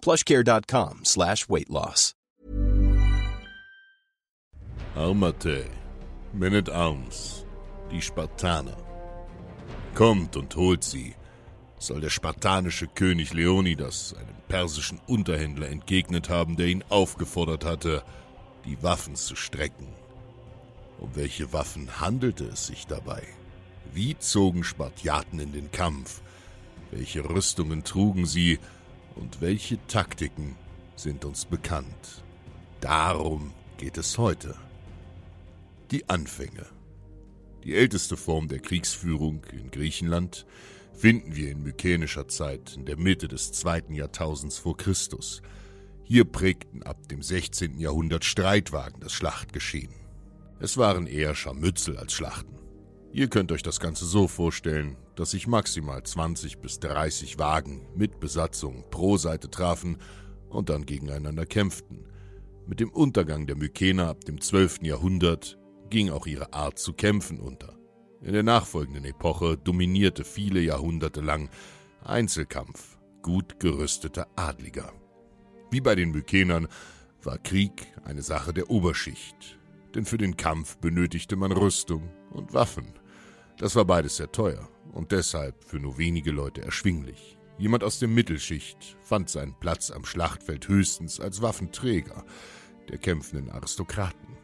plushcare.com slash weight loss. Armate, Men at Arms, die Spartaner. Kommt und holt sie, soll der spartanische König Leonidas einem persischen Unterhändler entgegnet haben, der ihn aufgefordert hatte, die Waffen zu strecken. Um welche Waffen handelte es sich dabei? Wie zogen Spartiaten in den Kampf? Welche Rüstungen trugen sie und welche Taktiken sind uns bekannt? Darum geht es heute. Die Anfänge. Die älteste Form der Kriegsführung in Griechenland finden wir in mykenischer Zeit in der Mitte des zweiten Jahrtausends vor Christus. Hier prägten ab dem 16. Jahrhundert Streitwagen das Schlachtgeschehen. Es waren eher Scharmützel als Schlachten. Ihr könnt euch das Ganze so vorstellen, dass sich maximal 20 bis 30 Wagen mit Besatzung pro Seite trafen und dann gegeneinander kämpften. Mit dem Untergang der Mykener ab dem 12. Jahrhundert ging auch ihre Art zu kämpfen unter. In der nachfolgenden Epoche dominierte viele Jahrhunderte lang Einzelkampf gut gerüsteter Adliger. Wie bei den Mykenern war Krieg eine Sache der Oberschicht, denn für den Kampf benötigte man Rüstung und Waffen. Das war beides sehr teuer und deshalb für nur wenige Leute erschwinglich. Jemand aus der Mittelschicht fand seinen Platz am Schlachtfeld höchstens als Waffenträger der kämpfenden Aristokraten.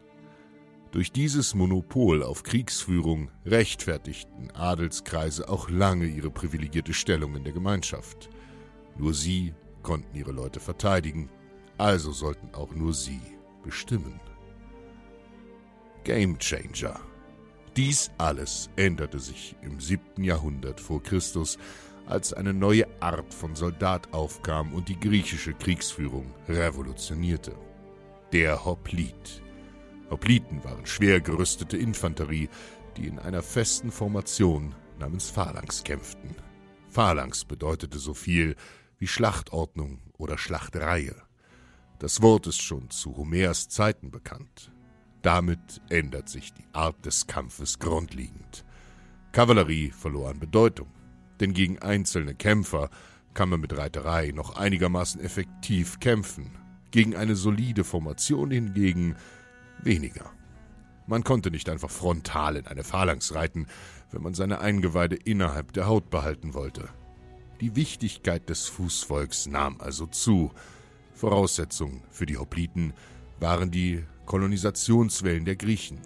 Durch dieses Monopol auf Kriegsführung rechtfertigten Adelskreise auch lange ihre privilegierte Stellung in der Gemeinschaft. Nur sie konnten ihre Leute verteidigen, also sollten auch nur sie bestimmen. Game Changer. Dies alles änderte sich im 7. Jahrhundert vor Christus, als eine neue Art von Soldat aufkam und die griechische Kriegsführung revolutionierte. Der Hoplit. Hopliten waren schwer gerüstete Infanterie, die in einer festen Formation namens Phalanx kämpften. Phalanx bedeutete so viel wie Schlachtordnung oder Schlachtreihe. Das Wort ist schon zu Homers Zeiten bekannt. Damit ändert sich die Art des Kampfes grundlegend. Kavallerie verlor an Bedeutung, denn gegen einzelne Kämpfer kann man mit Reiterei noch einigermaßen effektiv kämpfen, gegen eine solide Formation hingegen weniger. Man konnte nicht einfach frontal in eine Phalanx reiten, wenn man seine Eingeweide innerhalb der Haut behalten wollte. Die Wichtigkeit des Fußvolks nahm also zu. Voraussetzung für die Hopliten waren die Kolonisationswellen der Griechen.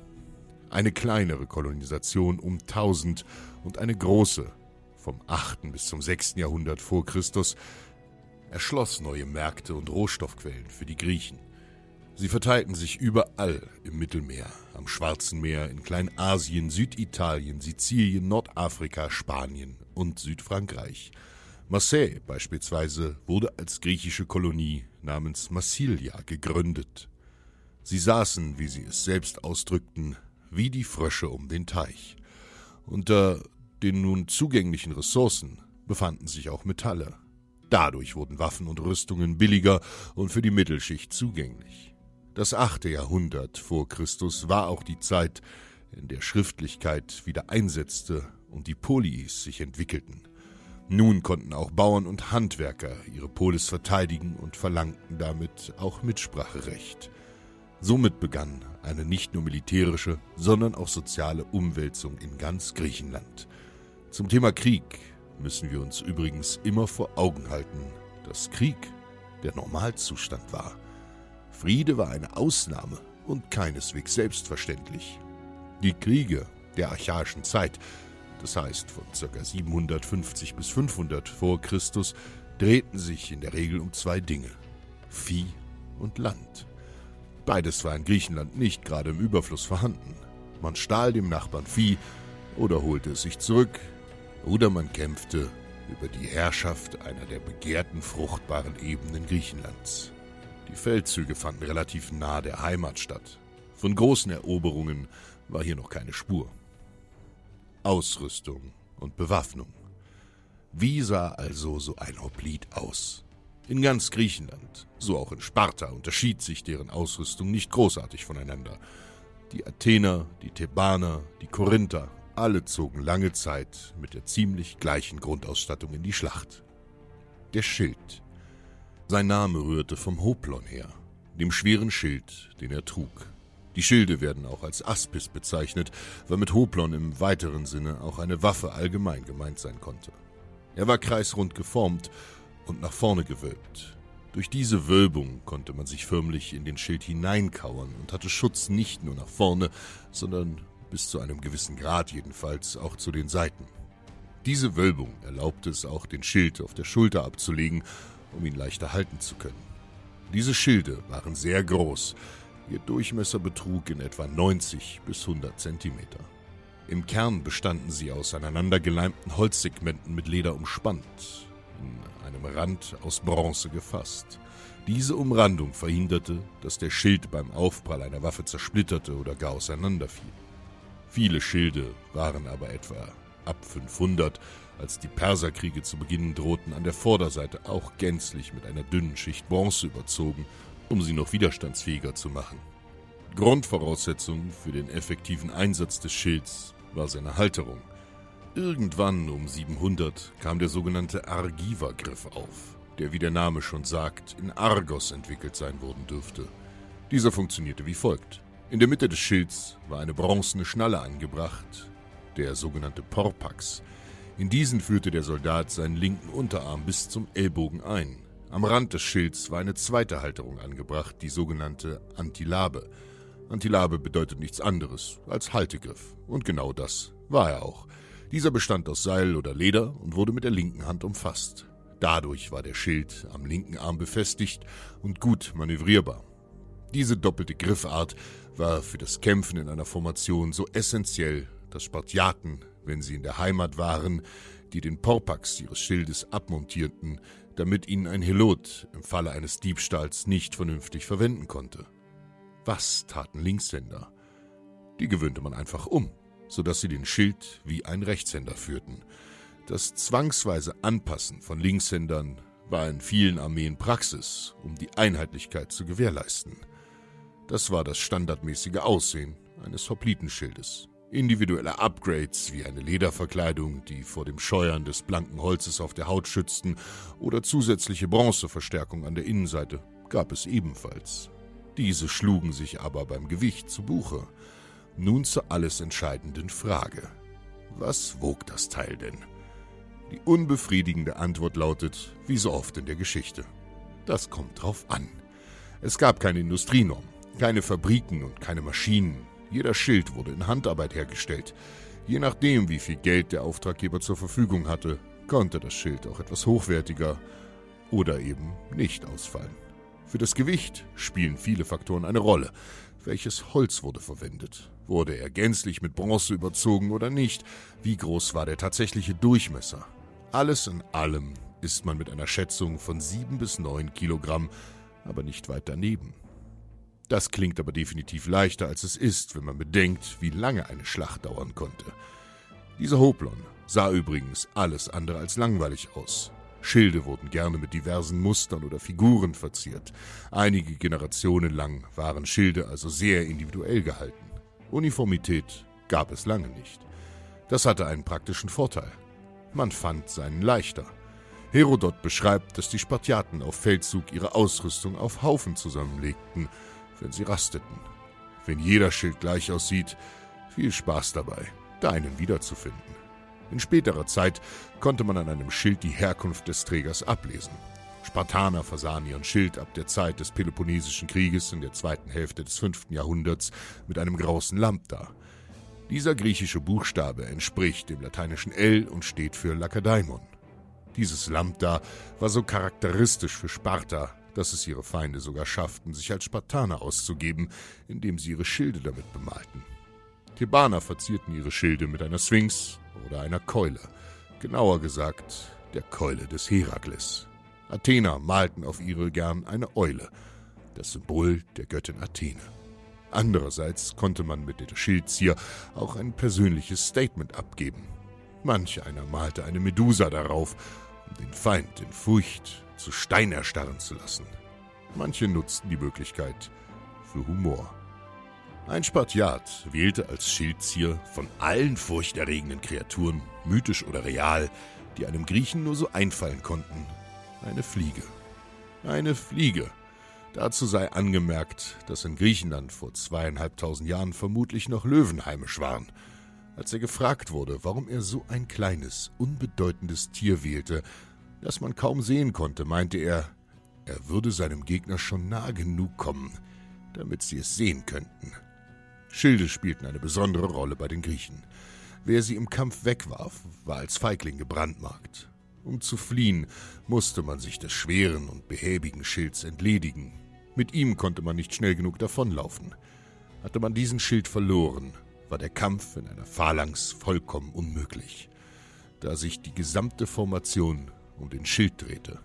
Eine kleinere Kolonisation um 1000 und eine große vom 8. bis zum 6. Jahrhundert vor Christus erschloss neue Märkte und Rohstoffquellen für die Griechen. Sie verteilten sich überall im Mittelmeer, am Schwarzen Meer, in Kleinasien, Süditalien, Sizilien, Nordafrika, Spanien und Südfrankreich. Marseille beispielsweise wurde als griechische Kolonie namens Massilia gegründet. Sie saßen, wie sie es selbst ausdrückten, wie die Frösche um den Teich. Unter den nun zugänglichen Ressourcen befanden sich auch Metalle. Dadurch wurden Waffen und Rüstungen billiger und für die Mittelschicht zugänglich. Das achte Jahrhundert vor Christus war auch die Zeit, in der Schriftlichkeit wieder einsetzte und die Polis sich entwickelten. Nun konnten auch Bauern und Handwerker ihre Polis verteidigen und verlangten damit auch Mitspracherecht. Somit begann eine nicht nur militärische, sondern auch soziale Umwälzung in ganz Griechenland. Zum Thema Krieg müssen wir uns übrigens immer vor Augen halten, dass Krieg der Normalzustand war. Friede war eine Ausnahme und keineswegs selbstverständlich. Die Kriege der archaischen Zeit, das heißt von ca. 750 bis 500 vor Christus, drehten sich in der Regel um zwei Dinge: Vieh und Land. Beides war in Griechenland nicht gerade im Überfluss vorhanden. Man stahl dem Nachbarn Vieh oder holte es sich zurück, oder man kämpfte über die Herrschaft einer der begehrten fruchtbaren Ebenen Griechenlands. Die Feldzüge fanden relativ nahe der Heimat statt. Von großen Eroberungen war hier noch keine Spur. Ausrüstung und Bewaffnung. Wie sah also so ein Hoplite aus? In ganz Griechenland, so auch in Sparta, unterschied sich deren Ausrüstung nicht großartig voneinander. Die Athener, die Thebaner, die Korinther, alle zogen lange Zeit mit der ziemlich gleichen Grundausstattung in die Schlacht. Der Schild. Sein Name rührte vom Hoplon her, dem schweren Schild, den er trug. Die Schilde werden auch als Aspis bezeichnet, weil mit Hoplon im weiteren Sinne auch eine Waffe allgemein gemeint sein konnte. Er war kreisrund geformt und nach vorne gewölbt. Durch diese Wölbung konnte man sich förmlich in den Schild hineinkauern und hatte Schutz nicht nur nach vorne, sondern bis zu einem gewissen Grad jedenfalls auch zu den Seiten. Diese Wölbung erlaubte es auch, den Schild auf der Schulter abzulegen, um ihn leichter halten zu können. Diese Schilde waren sehr groß, ihr Durchmesser betrug in etwa 90 bis 100 Zentimeter. Im Kern bestanden sie aus aneinandergeleimten Holzsegmenten mit Leder umspannt, in einem Rand aus Bronze gefasst. Diese Umrandung verhinderte, dass der Schild beim Aufprall einer Waffe zersplitterte oder gar auseinanderfiel. Viele Schilde waren aber etwa ab 500, als die Perserkriege zu beginnen drohten, an der Vorderseite auch gänzlich mit einer dünnen Schicht Bronze überzogen, um sie noch widerstandsfähiger zu machen. Grundvoraussetzung für den effektiven Einsatz des Schilds war seine Halterung. Irgendwann um 700 kam der sogenannte Argiva-Griff auf, der, wie der Name schon sagt, in Argos entwickelt sein worden dürfte. Dieser funktionierte wie folgt. In der Mitte des Schilds war eine bronzene Schnalle angebracht, der sogenannte Porpax. In diesen führte der Soldat seinen linken Unterarm bis zum Ellbogen ein. Am Rand des Schilds war eine zweite Halterung angebracht, die sogenannte Antilabe. Antilabe bedeutet nichts anderes als Haltegriff. Und genau das war er auch. Dieser bestand aus Seil oder Leder und wurde mit der linken Hand umfasst. Dadurch war der Schild am linken Arm befestigt und gut manövrierbar. Diese doppelte Griffart war für das Kämpfen in einer Formation so essentiell, dass Spartiaten, wenn sie in der Heimat waren, die den Porpax ihres Schildes abmontierten, damit ihnen ein Helot im Falle eines Diebstahls nicht vernünftig verwenden konnte. Was taten Linkshänder? Die gewöhnte man einfach um, sodass sie den Schild wie ein Rechtshänder führten. Das zwangsweise Anpassen von Linkshändern war in vielen Armeen Praxis, um die Einheitlichkeit zu gewährleisten. Das war das standardmäßige Aussehen eines Hoplitenschildes. Individuelle Upgrades wie eine Lederverkleidung, die vor dem Scheuern des blanken Holzes auf der Haut schützten, oder zusätzliche Bronzeverstärkung an der Innenseite gab es ebenfalls. Diese schlugen sich aber beim Gewicht zu Buche. Nun zur alles entscheidenden Frage. Was wog das Teil denn? Die unbefriedigende Antwort lautet, wie so oft in der Geschichte. Das kommt drauf an. Es gab keine Industrienorm. Keine Fabriken und keine Maschinen. Jeder Schild wurde in Handarbeit hergestellt. Je nachdem, wie viel Geld der Auftraggeber zur Verfügung hatte, konnte das Schild auch etwas hochwertiger oder eben nicht ausfallen. Für das Gewicht spielen viele Faktoren eine Rolle. Welches Holz wurde verwendet? Wurde er gänzlich mit Bronze überzogen oder nicht? Wie groß war der tatsächliche Durchmesser? Alles in allem ist man mit einer Schätzung von sieben bis neun Kilogramm, aber nicht weit daneben. Das klingt aber definitiv leichter, als es ist, wenn man bedenkt, wie lange eine Schlacht dauern konnte. Dieser Hoplon sah übrigens alles andere als langweilig aus. Schilde wurden gerne mit diversen Mustern oder Figuren verziert. Einige Generationen lang waren Schilde also sehr individuell gehalten. Uniformität gab es lange nicht. Das hatte einen praktischen Vorteil. Man fand seinen leichter. Herodot beschreibt, dass die Spartiaten auf Feldzug ihre Ausrüstung auf Haufen zusammenlegten wenn sie rasteten. Wenn jeder Schild gleich aussieht, viel Spaß dabei, deinen wiederzufinden. In späterer Zeit konnte man an einem Schild die Herkunft des Trägers ablesen. Spartaner versahen ihren Schild ab der Zeit des Peloponnesischen Krieges in der zweiten Hälfte des fünften Jahrhunderts mit einem großen Lambda. Dieser griechische Buchstabe entspricht dem lateinischen L und steht für Lakedaimon. Dieses Lambda war so charakteristisch für Sparta, dass es ihre Feinde sogar schafften, sich als Spartaner auszugeben, indem sie ihre Schilde damit bemalten. Thebaner verzierten ihre Schilde mit einer Sphinx oder einer Keule, genauer gesagt der Keule des Herakles. Athener malten auf ihre gern eine Eule, das Symbol der Göttin Athene. Andererseits konnte man mit der Schildzier auch ein persönliches Statement abgeben. Manch einer malte eine Medusa darauf, um den Feind in Furcht zu Stein erstarren zu lassen. Manche nutzten die Möglichkeit für Humor. Ein Spartiat wählte als Schildzier von allen furchterregenden Kreaturen, mythisch oder real, die einem Griechen nur so einfallen konnten, eine Fliege. Eine Fliege. Dazu sei angemerkt, dass in Griechenland vor zweieinhalbtausend Jahren vermutlich noch Löwen heimisch waren. Als er gefragt wurde, warum er so ein kleines, unbedeutendes Tier wählte, das man kaum sehen konnte, meinte er, er würde seinem Gegner schon nah genug kommen, damit sie es sehen könnten. Schilde spielten eine besondere Rolle bei den Griechen. Wer sie im Kampf wegwarf, war als Feigling gebrandmarkt. Um zu fliehen, musste man sich des schweren und behäbigen Schilds entledigen. Mit ihm konnte man nicht schnell genug davonlaufen. Hatte man diesen Schild verloren, war der Kampf in einer Phalanx vollkommen unmöglich, da sich die gesamte Formation um den Schild drehte.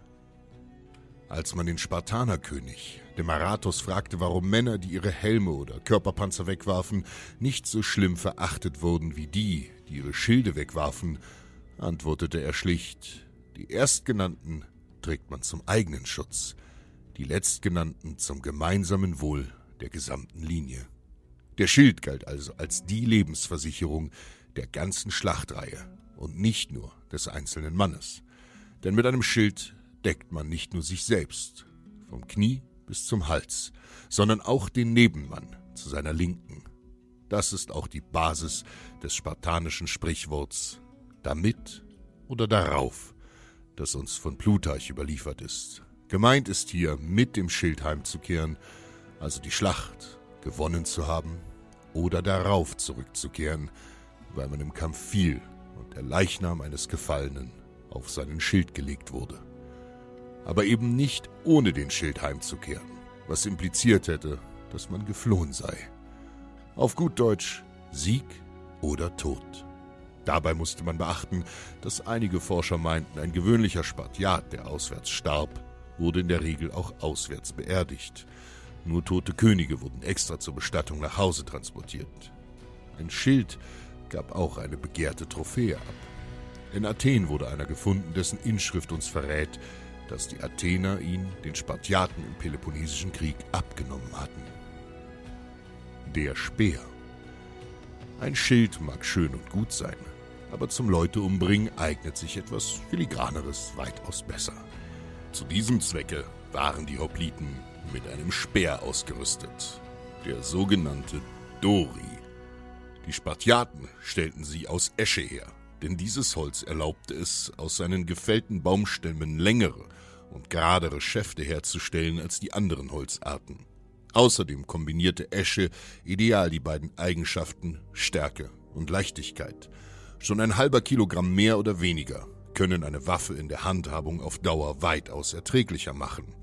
Als man den Spartanerkönig, Demaratos, fragte, warum Männer, die ihre Helme oder Körperpanzer wegwarfen, nicht so schlimm verachtet wurden wie die, die ihre Schilde wegwarfen, antwortete er schlicht, die Erstgenannten trägt man zum eigenen Schutz, die Letztgenannten zum gemeinsamen Wohl der gesamten Linie. Der Schild galt also als die Lebensversicherung der ganzen Schlachtreihe und nicht nur des einzelnen Mannes. Denn mit einem Schild deckt man nicht nur sich selbst, vom Knie bis zum Hals, sondern auch den Nebenmann zu seiner Linken. Das ist auch die Basis des spartanischen Sprichworts damit oder darauf, das uns von Plutarch überliefert ist. Gemeint ist hier, mit dem Schild heimzukehren, also die Schlacht gewonnen zu haben oder darauf zurückzukehren, weil man im Kampf fiel und der Leichnam eines Gefallenen auf seinen Schild gelegt wurde. Aber eben nicht ohne den Schild heimzukehren, was impliziert hätte, dass man geflohen sei. Auf gut Deutsch Sieg oder Tod. Dabei musste man beachten, dass einige Forscher meinten, ein gewöhnlicher Spartiat, der auswärts starb, wurde in der Regel auch auswärts beerdigt. Nur tote Könige wurden extra zur Bestattung nach Hause transportiert. Ein Schild gab auch eine begehrte Trophäe ab. In Athen wurde einer gefunden, dessen Inschrift uns verrät, dass die Athener ihn den Spartiaten im Peloponnesischen Krieg abgenommen hatten. Der Speer. Ein Schild mag schön und gut sein, aber zum Leute umbringen eignet sich etwas Filigraneres weitaus besser. Zu diesem Zwecke waren die Hopliten mit einem Speer ausgerüstet, der sogenannte Dori. Die Spartiaten stellten sie aus Esche her, denn dieses Holz erlaubte es, aus seinen gefällten Baumstämmen längere und geradere Schäfte herzustellen als die anderen Holzarten. Außerdem kombinierte Esche ideal die beiden Eigenschaften Stärke und Leichtigkeit – Schon ein halber Kilogramm mehr oder weniger können eine Waffe in der Handhabung auf Dauer weitaus erträglicher machen.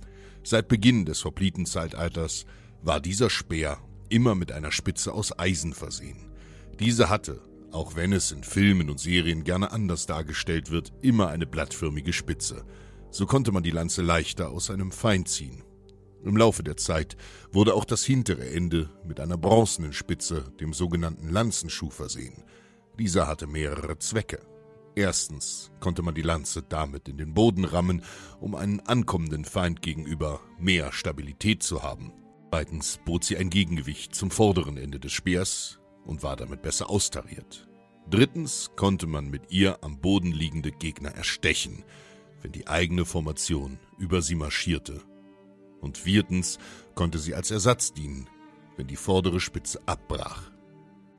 Seit Beginn des Hoplitenzeitalters war dieser Speer immer mit einer Spitze aus Eisen versehen. Diese hatte, auch wenn es in Filmen und Serien gerne anders dargestellt wird, immer eine blattförmige Spitze. So konnte man die Lanze leichter aus einem Feind ziehen. Im Laufe der Zeit wurde auch das hintere Ende mit einer bronzenen Spitze, dem sogenannten Lanzenschuh, versehen. Dieser hatte mehrere Zwecke. Erstens konnte man die Lanze damit in den Boden rammen, um einen ankommenden Feind gegenüber mehr Stabilität zu haben. Zweitens bot sie ein Gegengewicht zum vorderen Ende des Speers und war damit besser austariert. Drittens konnte man mit ihr am Boden liegende Gegner erstechen, wenn die eigene Formation über sie marschierte. Und viertens konnte sie als Ersatz dienen, wenn die vordere Spitze abbrach.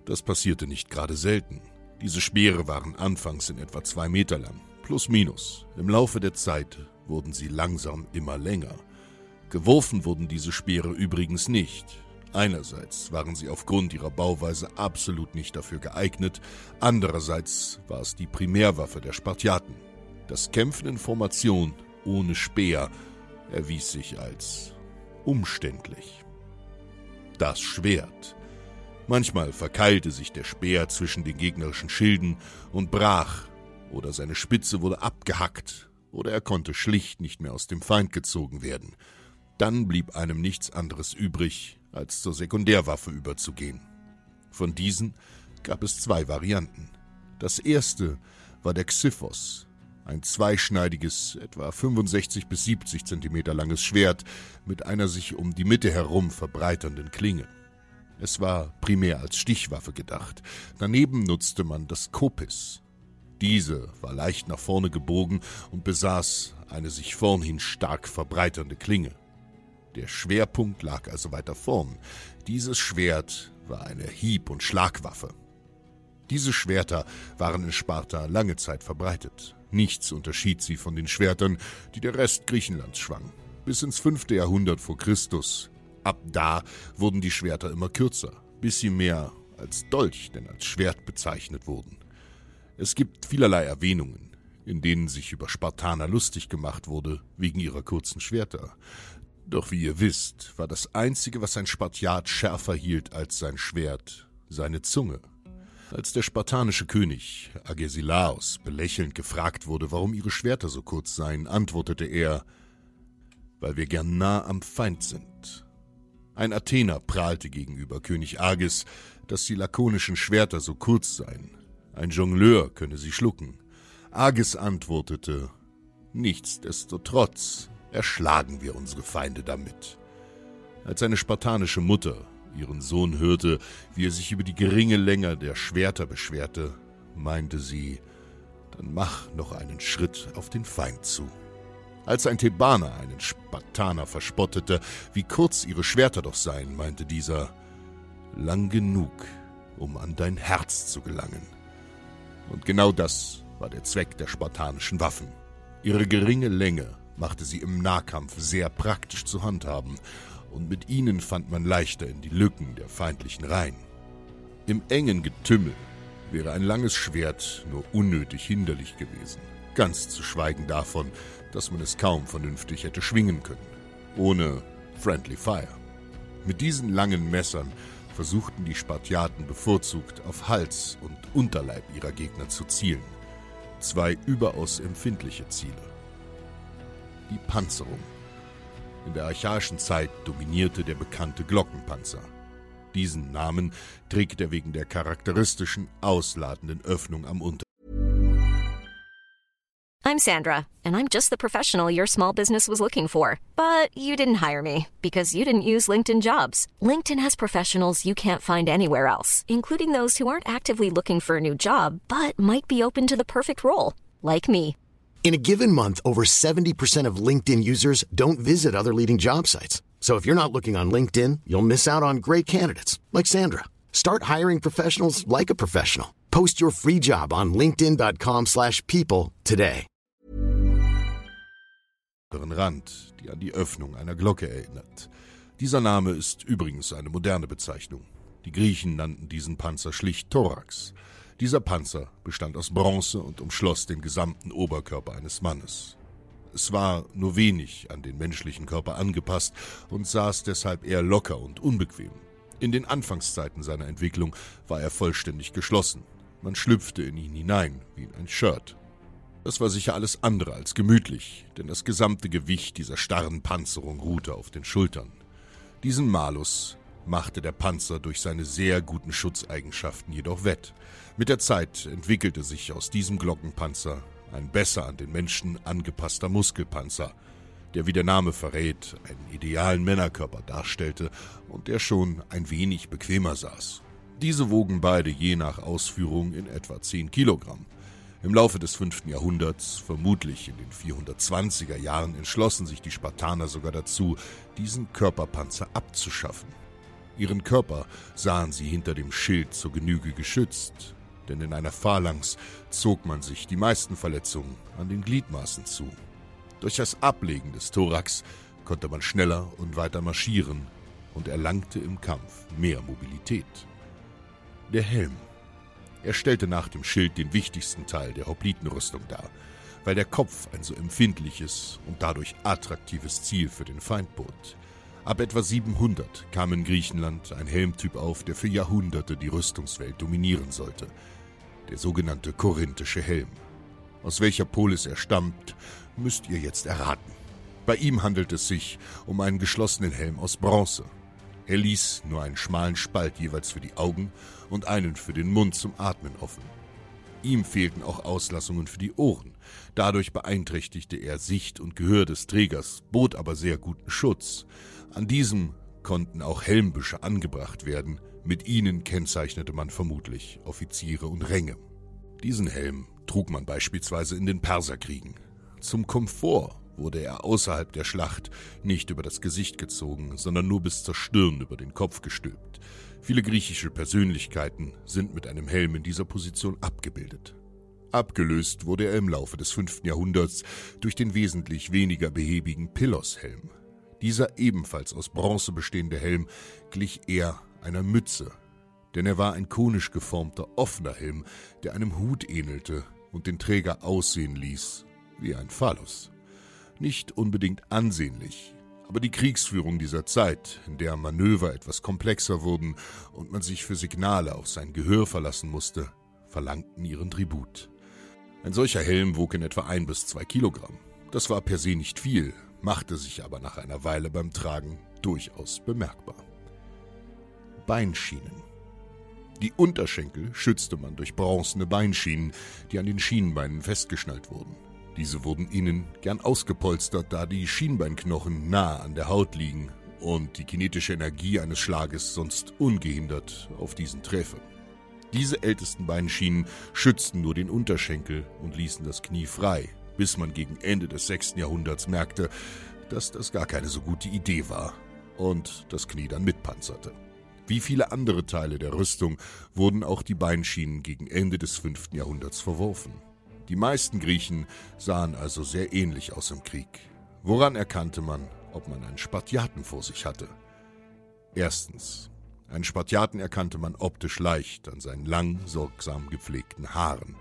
Das passierte nicht gerade selten. Diese Speere waren anfangs in etwa zwei Meter lang, plus minus. Im Laufe der Zeit wurden sie langsam immer länger. Geworfen wurden diese Speere übrigens nicht. Einerseits waren sie aufgrund ihrer Bauweise absolut nicht dafür geeignet, andererseits war es die Primärwaffe der Spartiaten. Das Kämpfen in Formation ohne Speer erwies sich als umständlich. Das Schwert. Manchmal verkeilte sich der Speer zwischen den gegnerischen Schilden und brach, oder seine Spitze wurde abgehackt, oder er konnte schlicht nicht mehr aus dem Feind gezogen werden. Dann blieb einem nichts anderes übrig, als zur Sekundärwaffe überzugehen. Von diesen gab es zwei Varianten. Das erste war der Xiphos, ein zweischneidiges, etwa 65 bis 70 Zentimeter langes Schwert mit einer sich um die Mitte herum verbreiternden Klinge. Es war primär als Stichwaffe gedacht. Daneben nutzte man das Kopis. Diese war leicht nach vorne gebogen und besaß eine sich vornhin stark verbreiternde Klinge. Der Schwerpunkt lag also weiter vorn. Dieses Schwert war eine Hieb- und Schlagwaffe. Diese Schwerter waren in Sparta lange Zeit verbreitet. Nichts unterschied sie von den Schwertern, die der Rest Griechenlands schwang. Bis ins fünfte Jahrhundert vor Christus. Ab da wurden die Schwerter immer kürzer, bis sie mehr als Dolch denn als Schwert bezeichnet wurden. Es gibt vielerlei Erwähnungen, in denen sich über Spartaner lustig gemacht wurde, wegen ihrer kurzen Schwerter. Doch wie ihr wisst, war das Einzige, was ein Spartiat schärfer hielt als sein Schwert, seine Zunge. Als der spartanische König Agesilaos belächelnd gefragt wurde, warum ihre Schwerter so kurz seien, antwortete er, weil wir gern nah am Feind sind. Ein Athener prahlte gegenüber König Agis, dass die lakonischen Schwerter so kurz seien. Ein Jongleur könne sie schlucken. Agis antwortete, nichtsdestotrotz erschlagen wir unsere Feinde damit. Als eine spartanische Mutter ihren Sohn hörte, wie er sich über die geringe Länge der Schwerter beschwerte, meinte sie, dann mach noch einen Schritt auf den Feind zu. Als ein Thebaner einen Spartaner verspottete, wie kurz ihre Schwerter doch seien, meinte dieser, lang genug, um an dein Herz zu gelangen. Und genau das war der Zweck der spartanischen Waffen. Ihre geringe Länge machte sie im Nahkampf sehr praktisch zu handhaben, und mit ihnen fand man leichter in die Lücken der feindlichen Reihen. Im engen Getümmel wäre ein langes Schwert nur unnötig hinderlich gewesen, ganz zu schweigen davon, dass man es kaum vernünftig hätte schwingen können, ohne Friendly Fire. Mit diesen langen Messern versuchten die Spartiaten bevorzugt auf Hals und Unterleib ihrer Gegner zu zielen. Zwei überaus empfindliche Ziele. Die Panzerung. In der archaischen Zeit dominierte der bekannte Glockenpanzer. Diesen Namen trägt er wegen der charakteristischen, ausladenden Öffnung am Unter. I'm Sandra, and I'm just the professional your small business was looking for. But you didn't hire me because you didn't use LinkedIn jobs. LinkedIn has professionals you can't find anywhere else, including those who aren't actively looking for a new job but might be open to the perfect role, like me. In a given month, over 70% of LinkedIn users don't visit other leading job sites. So if you're not looking on LinkedIn, you'll miss out on great candidates like Sandra. Start hiring professionals like a professional. Post your free job on linkedin.com/people today. Rand, die an die Öffnung einer Glocke erinnert. Dieser Name ist übrigens eine moderne Bezeichnung. Die Griechen nannten diesen Panzer schlicht Thorax. Dieser Panzer bestand aus Bronze und umschloss den gesamten Oberkörper eines Mannes. Es war nur wenig an den menschlichen Körper angepasst und saß deshalb eher locker und unbequem. In den Anfangszeiten seiner Entwicklung war er vollständig geschlossen. Man schlüpfte in ihn hinein wie in ein Shirt. Das war sicher alles andere als gemütlich, denn das gesamte Gewicht dieser starren Panzerung ruhte auf den Schultern. Diesen Malus machte der Panzer durch seine sehr guten Schutzeigenschaften jedoch wett. Mit der Zeit entwickelte sich aus diesem Glockenpanzer ein besser an den Menschen angepasster Muskelpanzer, der wie der Name verrät, einen idealen Männerkörper darstellte und der schon ein wenig bequemer saß. Diese wogen beide je nach Ausführung in etwa 10 Kilogramm. Im Laufe des 5. Jahrhunderts, vermutlich in den 420er Jahren, entschlossen sich die Spartaner sogar dazu, diesen Körperpanzer abzuschaffen. Ihren Körper sahen sie hinter dem Schild zur Genüge geschützt, denn in einer Phalanx zog man sich die meisten Verletzungen an den Gliedmaßen zu. Durch das Ablegen des Thorax konnte man schneller und weiter marschieren und erlangte im Kampf mehr Mobilität. Der Helm. Er stellte nach dem Schild den wichtigsten Teil der Hoplitenrüstung dar, weil der Kopf ein so empfindliches und dadurch attraktives Ziel für den Feind bot. Ab etwa 700 kam in Griechenland ein Helmtyp auf, der für Jahrhunderte die Rüstungswelt dominieren sollte. Der sogenannte korinthische Helm. Aus welcher Polis er stammt, müsst ihr jetzt erraten. Bei ihm handelt es sich um einen geschlossenen Helm aus Bronze. Er ließ nur einen schmalen Spalt jeweils für die Augen und einen für den Mund zum Atmen offen. Ihm fehlten auch Auslassungen für die Ohren. Dadurch beeinträchtigte er Sicht und Gehör des Trägers, bot aber sehr guten Schutz. An diesem konnten auch Helmbüsche angebracht werden, mit ihnen kennzeichnete man vermutlich Offiziere und Ränge. Diesen Helm trug man beispielsweise in den Perserkriegen. Zum Komfort wurde er außerhalb der Schlacht nicht über das Gesicht gezogen, sondern nur bis zur Stirn über den Kopf gestülpt. Viele griechische Persönlichkeiten sind mit einem Helm in dieser Position abgebildet. Abgelöst wurde er im Laufe des 5. Jahrhunderts durch den wesentlich weniger behäbigen Piloshelm. Dieser ebenfalls aus Bronze bestehende Helm glich eher einer Mütze, denn er war ein konisch geformter offener Helm, der einem Hut ähnelte und den Träger aussehen ließ wie ein Phallus. Nicht unbedingt ansehnlich, aber die Kriegsführung dieser Zeit, in der Manöver etwas komplexer wurden und man sich für Signale auf sein Gehör verlassen musste, verlangten ihren Tribut. Ein solcher Helm wog in etwa ein bis zwei Kilogramm. Das war per se nicht viel, machte sich aber nach einer Weile beim Tragen durchaus bemerkbar. Beinschienen. Die Unterschenkel schützte man durch bronzene Beinschienen, die an den Schienenbeinen festgeschnallt wurden. Diese wurden innen gern ausgepolstert, da die Schienbeinknochen nah an der Haut liegen und die kinetische Energie eines Schlages sonst ungehindert auf diesen träfe. Diese ältesten Beinschienen schützten nur den Unterschenkel und ließen das Knie frei, bis man gegen Ende des 6. Jahrhunderts merkte, dass das gar keine so gute Idee war und das Knie dann mitpanzerte. Wie viele andere Teile der Rüstung wurden auch die Beinschienen gegen Ende des 5. Jahrhunderts verworfen. Die meisten Griechen sahen also sehr ähnlich aus im Krieg. Woran erkannte man, ob man einen Spartiaten vor sich hatte? Erstens. Einen Spartiaten erkannte man optisch leicht an seinen lang, sorgsam gepflegten Haaren.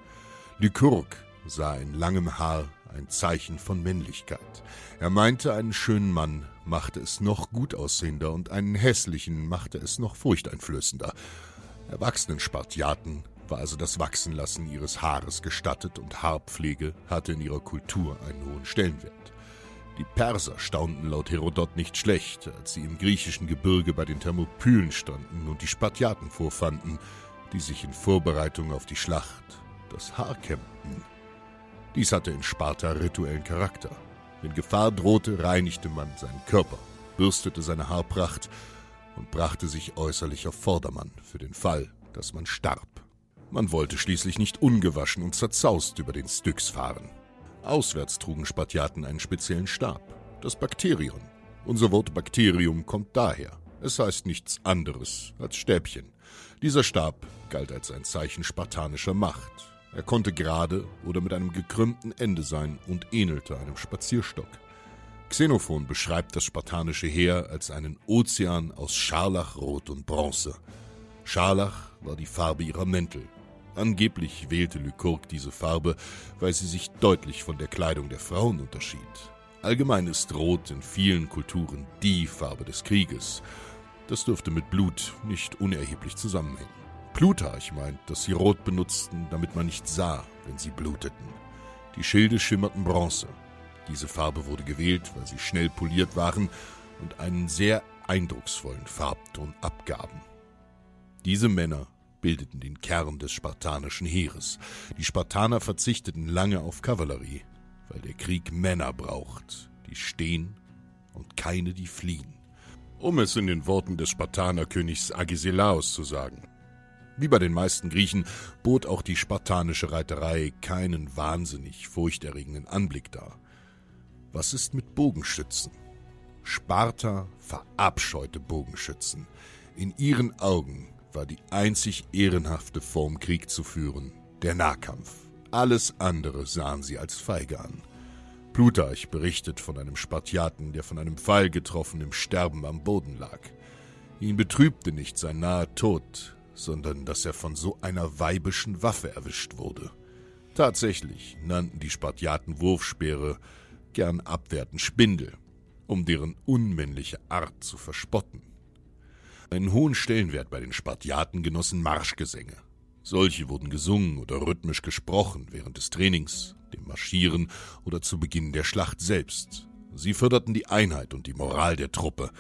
Lykurg sah in langem Haar ein Zeichen von Männlichkeit. Er meinte, einen schönen Mann machte es noch gut aussehender und einen hässlichen machte es noch furchteinflößender. Erwachsenen Spartiaten war also das Wachsenlassen ihres Haares gestattet und Haarpflege hatte in ihrer Kultur einen hohen Stellenwert. Die Perser staunten laut Herodot nicht schlecht, als sie im griechischen Gebirge bei den Thermopylen standen und die Spartiaten vorfanden, die sich in Vorbereitung auf die Schlacht das Haar kämmten. Dies hatte in Sparta rituellen Charakter. Wenn Gefahr drohte, reinigte man seinen Körper, bürstete seine Haarpracht und brachte sich äußerlich auf Vordermann für den Fall, dass man starb. Man wollte schließlich nicht ungewaschen und zerzaust über den Styx fahren. Auswärts trugen Spartiaten einen speziellen Stab, das Bakterion. Unser Wort Bakterium kommt daher. Es heißt nichts anderes als Stäbchen. Dieser Stab galt als ein Zeichen spartanischer Macht. Er konnte gerade oder mit einem gekrümmten Ende sein und ähnelte einem Spazierstock. Xenophon beschreibt das spartanische Heer als einen Ozean aus Scharlach, Rot und Bronze. Scharlach war die Farbe ihrer Mäntel, Angeblich wählte Lykurg diese Farbe, weil sie sich deutlich von der Kleidung der Frauen unterschied. Allgemein ist Rot in vielen Kulturen die Farbe des Krieges. Das dürfte mit Blut nicht unerheblich zusammenhängen. Plutarch meint, dass sie Rot benutzten, damit man nicht sah, wenn sie bluteten. Die Schilde schimmerten Bronze. Diese Farbe wurde gewählt, weil sie schnell poliert waren und einen sehr eindrucksvollen Farbton abgaben. Diese Männer bildeten den Kern des spartanischen Heeres. Die Spartaner verzichteten lange auf Kavallerie, weil der Krieg Männer braucht, die stehen und keine, die fliehen. Um es in den Worten des Spartanerkönigs Agesilaos zu sagen. Wie bei den meisten Griechen bot auch die spartanische Reiterei keinen wahnsinnig furchterregenden Anblick dar. Was ist mit Bogenschützen? Sparta verabscheute Bogenschützen. In ihren Augen war die einzig ehrenhafte Form, Krieg zu führen, der Nahkampf. Alles andere sahen sie als feige an. Plutarch berichtet von einem Spartiaten, der von einem Pfeil getroffen im Sterben am Boden lag. Ihn betrübte nicht sein naher Tod, sondern dass er von so einer weibischen Waffe erwischt wurde. Tatsächlich nannten die Spartiaten Wurfspeere gern abwertend Spindel, um deren unmännliche Art zu verspotten. Einen hohen Stellenwert bei den Spartiaten genossen Marschgesänge. Solche wurden gesungen oder rhythmisch gesprochen während des Trainings, dem Marschieren oder zu Beginn der Schlacht selbst. Sie förderten die Einheit und die Moral der Truppe,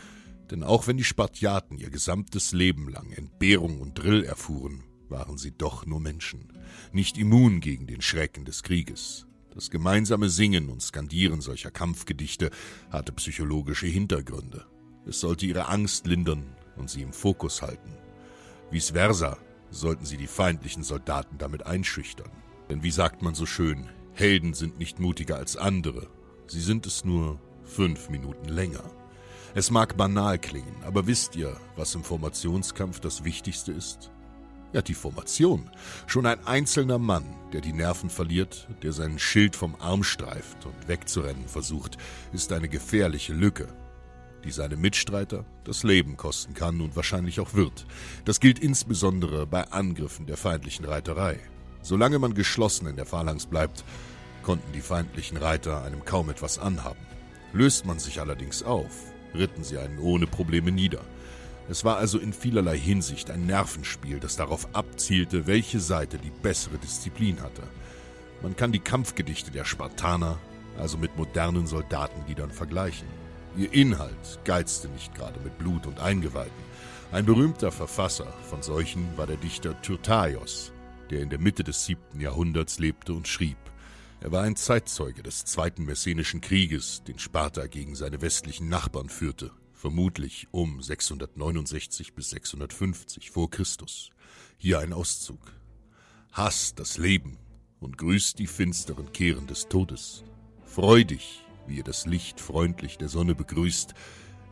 denn auch wenn die Spartiaten ihr gesamtes Leben lang Entbehrung und Drill erfuhren, waren sie doch nur Menschen, nicht immun gegen den Schrecken des Krieges. Das gemeinsame Singen und Skandieren solcher Kampfgedichte hatte psychologische Hintergründe. Es sollte ihre Angst lindern und sie im Fokus halten. Vice versa sollten sie die feindlichen Soldaten damit einschüchtern. Denn wie sagt man so schön, Helden sind nicht mutiger als andere, sie sind es nur fünf Minuten länger. Es mag banal klingen, aber wisst ihr, was im Formationskampf das Wichtigste ist? Ja, die Formation. Schon ein einzelner Mann, der die Nerven verliert, der seinen Schild vom Arm streift und wegzurennen versucht, ist eine gefährliche Lücke, die seine Mitstreiter das Leben kosten kann und wahrscheinlich auch wird. Das gilt insbesondere bei Angriffen der feindlichen Reiterei. Solange man geschlossen in der Phalanx bleibt, konnten die feindlichen Reiter einem kaum etwas anhaben. Löst man sich allerdings auf, ritten sie einen ohne Probleme nieder. Es war also in vielerlei Hinsicht ein Nervenspiel, das darauf abzielte, welche Seite die bessere Disziplin hatte. Man kann die Kampfgedichte der Spartaner also mit modernen Soldatenliedern vergleichen. Ihr Inhalt geizte nicht gerade mit Blut und Eingeweiden. Ein berühmter Verfasser von solchen war der Dichter Tyrtaios, der in der Mitte des siebten Jahrhunderts lebte und schrieb. Er war ein Zeitzeuge des Zweiten Messenischen Krieges, den Sparta gegen seine westlichen Nachbarn führte, vermutlich um 669 bis 650 vor Christus. Hier ein Auszug. Hasst das Leben und grüßt die finsteren Kehren des Todes. Freu dich, wie ihr das Licht freundlich der Sonne begrüßt,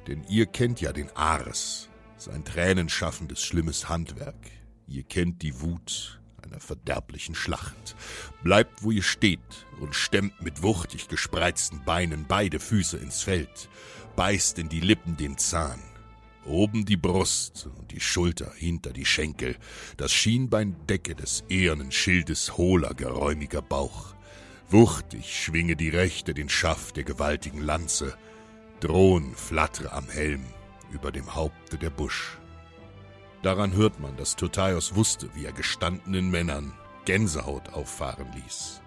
denn ihr kennt ja den Ares, sein tränenschaffendes schlimmes Handwerk. Ihr kennt die Wut, einer verderblichen Schlacht. Bleibt, wo ihr steht und stemmt mit wuchtig gespreizten Beinen beide Füße ins Feld, beißt in die Lippen den Zahn. Oben die Brust und die Schulter hinter die Schenkel, das Schienbein decke des ehernen Schildes hohler, geräumiger Bauch. Wuchtig schwinge die Rechte den Schaft der gewaltigen Lanze, Drohn flattere am Helm über dem Haupte der Busch. Daran hört man, dass Tyrtaios wusste, wie er gestandenen Männern Gänsehaut auffahren ließ.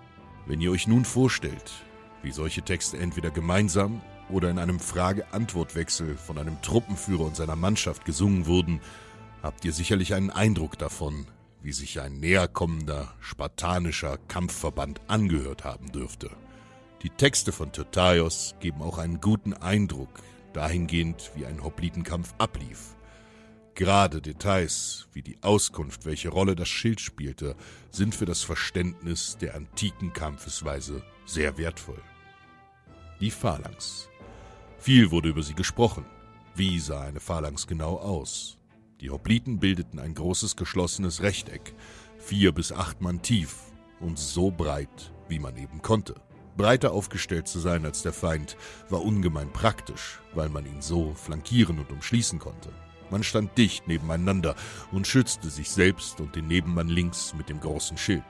Wenn ihr euch nun vorstellt, wie solche Texte entweder gemeinsam oder in einem Frage-Antwort-Wechsel von einem Truppenführer und seiner Mannschaft gesungen wurden, habt ihr sicherlich einen Eindruck davon, wie sich ein näherkommender spartanischer Kampfverband angehört haben dürfte. Die Texte von Tyrtaios geben auch einen guten Eindruck dahingehend, wie ein Hoplitenkampf ablief. Gerade Details wie die Auskunft, welche Rolle das Schild spielte, sind für das Verständnis der antiken Kampfesweise sehr wertvoll. Die Phalanx. Viel wurde über sie gesprochen. Wie sah eine Phalanx genau aus? Die Hopliten bildeten ein großes geschlossenes Rechteck, vier bis acht Mann tief und so breit, wie man eben konnte. Breiter aufgestellt zu sein als der Feind war ungemein praktisch, weil man ihn so flankieren und umschließen konnte. Man stand dicht nebeneinander und schützte sich selbst und den Nebenmann links mit dem großen Schild.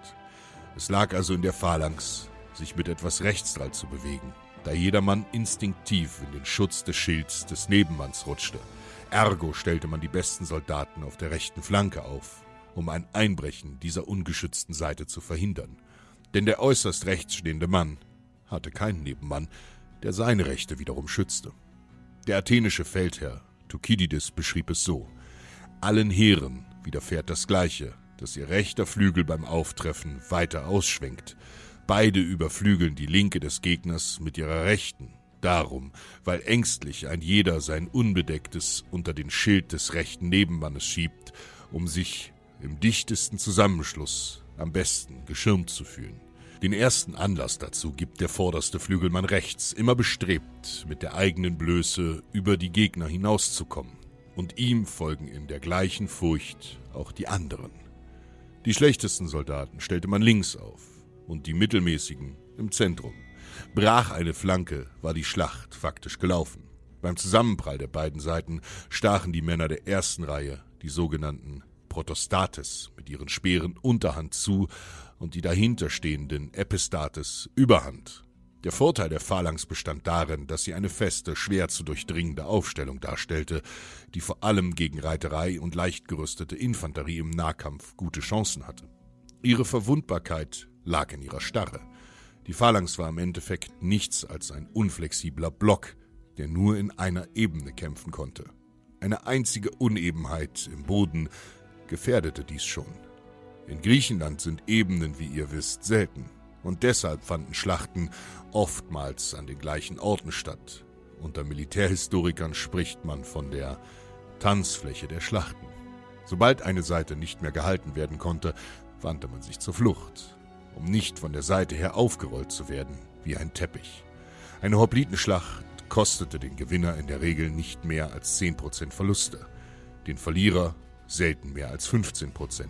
Es lag also in der Phalanx, sich mit etwas Rechtsdrall zu bewegen, da jedermann instinktiv in den Schutz des Schilds des Nebenmanns rutschte. Ergo stellte man die besten Soldaten auf der rechten Flanke auf, um ein Einbrechen dieser ungeschützten Seite zu verhindern. Denn der äußerst rechts stehende Mann hatte keinen Nebenmann, der seine Rechte wiederum schützte. Der athenische Feldherr Thukydides beschrieb es so. Allen Heeren widerfährt das Gleiche, dass ihr rechter Flügel beim Auftreffen weiter ausschwenkt. Beide überflügeln die linke des Gegners mit ihrer rechten. Darum, weil ängstlich ein jeder sein Unbedecktes unter den Schild des rechten Nebenmannes schiebt, um sich im dichtesten Zusammenschluss am besten geschirmt zu fühlen. Den ersten Anlass dazu gibt der vorderste Flügelmann rechts, immer bestrebt, mit der eigenen Blöße über die Gegner hinauszukommen. Und ihm folgen in der gleichen Furcht auch die anderen. Die schlechtesten Soldaten stellte man links auf und die mittelmäßigen im Zentrum. Brach eine Flanke, war die Schlacht faktisch gelaufen. Beim Zusammenprall der beiden Seiten stachen die Männer der ersten Reihe, die sogenannten Protostates, mit ihren Speeren Unterhand zu und die dahinterstehenden Epistates Überhand. Der Vorteil der Phalanx bestand darin, dass sie eine feste, schwer zu durchdringende Aufstellung darstellte, die vor allem gegen Reiterei und leicht gerüstete Infanterie im Nahkampf gute Chancen hatte. Ihre Verwundbarkeit lag in ihrer Starre. Die Phalanx war im Endeffekt nichts als ein unflexibler Block, der nur in einer Ebene kämpfen konnte. Eine einzige Unebenheit im Boden gefährdete dies schon. In Griechenland sind Ebenen, wie ihr wisst, selten und deshalb fanden Schlachten oftmals an den gleichen Orten statt. Unter Militärhistorikern spricht man von der Tanzfläche der Schlachten. Sobald eine Seite nicht mehr gehalten werden konnte, wandte man sich zur Flucht, um nicht von der Seite her aufgerollt zu werden, wie ein Teppich. Eine Hoplitenschlacht kostete den Gewinner in der Regel nicht mehr als 10% Verluste, den Verlierer selten mehr als 15%.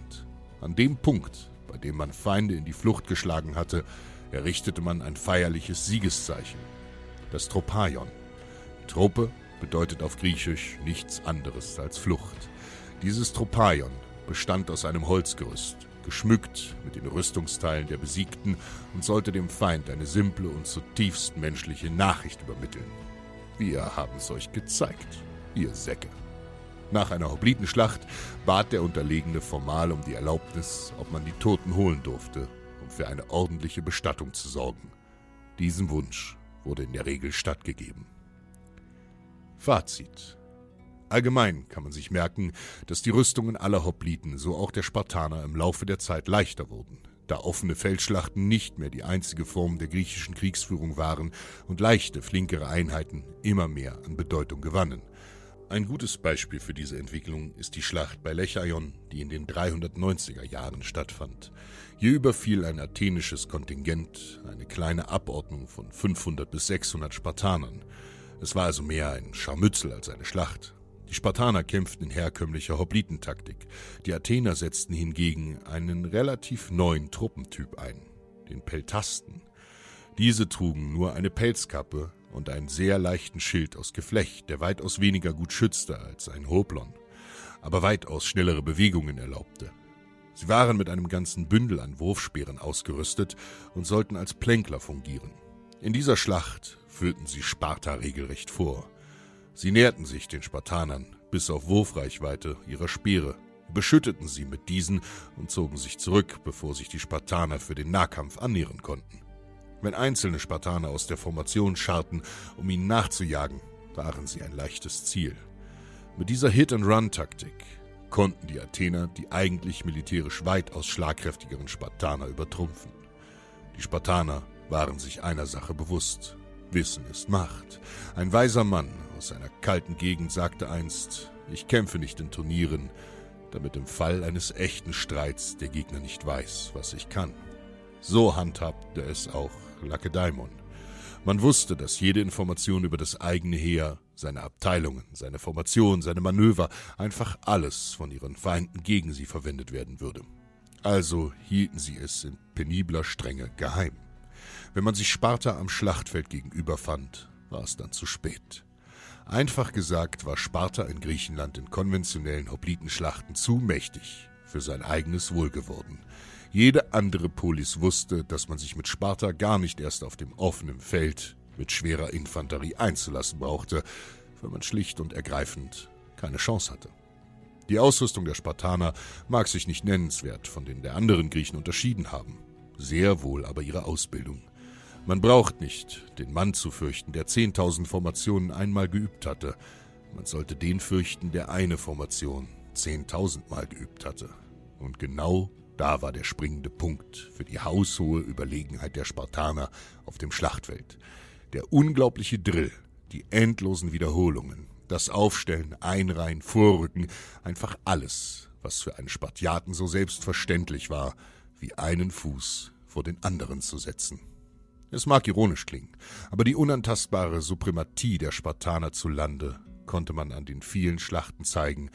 An dem Punkt bei dem man Feinde in die Flucht geschlagen hatte, errichtete man ein feierliches Siegeszeichen, das Tropaion. Trope bedeutet auf Griechisch nichts anderes als Flucht. Dieses Tropaion bestand aus einem Holzgerüst, geschmückt mit den Rüstungsteilen der Besiegten und sollte dem Feind eine simple und zutiefst menschliche Nachricht übermitteln. Wir haben es euch gezeigt, ihr Säcke. Nach einer Hoplitenschlacht bat der Unterlegene formal um die Erlaubnis, ob man die Toten holen durfte, um für eine ordentliche Bestattung zu sorgen. Diesem Wunsch wurde in der Regel stattgegeben. Fazit. Allgemein kann man sich merken, dass die Rüstungen aller Hopliten, so auch der Spartaner, im Laufe der Zeit leichter wurden, da offene Feldschlachten nicht mehr die einzige Form der griechischen Kriegsführung waren und leichte, flinkere Einheiten immer mehr an Bedeutung gewannen. Ein gutes Beispiel für diese Entwicklung ist die Schlacht bei Lechaion, die in den 390er Jahren stattfand. Hier überfiel ein athenisches Kontingent eine kleine Abordnung von 500 bis 600 Spartanern. Es war also mehr ein Scharmützel als eine Schlacht. Die Spartaner kämpften in herkömmlicher Hoplitentaktik. Die Athener setzten hingegen einen relativ neuen Truppentyp ein, den Peltasten. Diese trugen nur eine Pelzkappe, und einen sehr leichten Schild aus Geflecht, der weitaus weniger gut schützte als ein Hoplon, aber weitaus schnellere Bewegungen erlaubte. Sie waren mit einem ganzen Bündel an Wurfspeeren ausgerüstet und sollten als Plänkler fungieren. In dieser Schlacht führten sie Sparta regelrecht vor. Sie näherten sich den Spartanern bis auf Wurfreichweite ihrer Speere, beschütteten sie mit diesen und zogen sich zurück, bevor sich die Spartaner für den Nahkampf annähern konnten. Wenn einzelne Spartaner aus der Formation scharten, um ihnen nachzujagen, waren sie ein leichtes Ziel. Mit dieser Hit-and-Run-Taktik konnten die Athener die eigentlich militärisch weitaus schlagkräftigeren Spartaner übertrumpfen. Die Spartaner waren sich einer Sache bewusst. Wissen ist Macht. Ein weiser Mann aus einer kalten Gegend sagte einst, ich kämpfe nicht in Turnieren, damit im Fall eines echten Streits der Gegner nicht weiß, was ich kann. So handhabte es auch Lakedaimon. Man wusste, dass jede Information über das eigene Heer, seine Abteilungen, seine Formation, seine Manöver, einfach alles von ihren Feinden gegen sie verwendet werden würde. Also hielten sie es in penibler Strenge geheim. Wenn man sich Sparta am Schlachtfeld gegenüber fand, war es dann zu spät. Einfach gesagt war Sparta in Griechenland in konventionellen Hoplitenschlachten zu mächtig für sein eigenes Wohl geworden. Jede andere Polis wusste, dass man sich mit Sparta gar nicht erst auf dem offenen Feld mit schwerer Infanterie einzulassen brauchte, weil man schlicht und ergreifend keine Chance hatte. Die Ausrüstung der Spartaner mag sich nicht nennenswert von den der anderen Griechen unterschieden haben, sehr wohl aber ihre Ausbildung. Man braucht nicht den Mann zu fürchten, der zehntausend Formationen einmal geübt hatte. Man sollte den fürchten, der eine Formation zehntausendmal geübt hatte. Und genau da war der springende Punkt für die haushohe Überlegenheit der Spartaner auf dem Schlachtfeld. Der unglaubliche Drill, die endlosen Wiederholungen, das Aufstellen, Einreihen, Vorrücken, einfach alles, was für einen Spartiaten so selbstverständlich war, wie einen Fuß vor den anderen zu setzen. Es mag ironisch klingen, aber die unantastbare Suprematie der Spartaner zu Lande konnte man an den vielen Schlachten zeigen,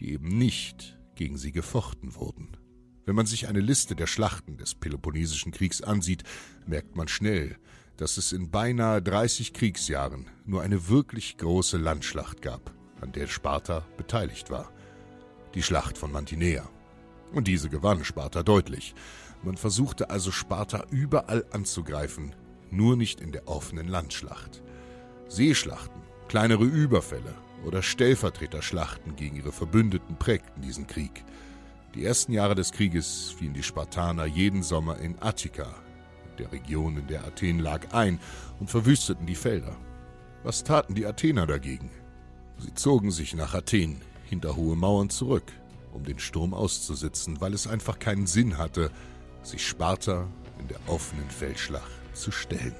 die eben nicht gegen sie gefochten wurden. Wenn man sich eine Liste der Schlachten des Peloponnesischen Kriegs ansieht, merkt man schnell, dass es in beinahe 30 Kriegsjahren nur eine wirklich große Landschlacht gab, an der Sparta beteiligt war. Die Schlacht von Mantinea. Und diese gewann Sparta deutlich. Man versuchte also Sparta überall anzugreifen, nur nicht in der offenen Landschlacht. Seeschlachten, kleinere Überfälle oder Stellvertreterschlachten gegen ihre Verbündeten prägten diesen Krieg. Die ersten Jahre des Krieges fielen die Spartaner jeden Sommer in Attika, der Region, in der Athen lag, ein und verwüsteten die Felder. Was taten die Athener dagegen? Sie zogen sich nach Athen hinter hohe Mauern zurück, um den Sturm auszusitzen, weil es einfach keinen Sinn hatte, sich Sparta in der offenen Feldschlacht zu stellen.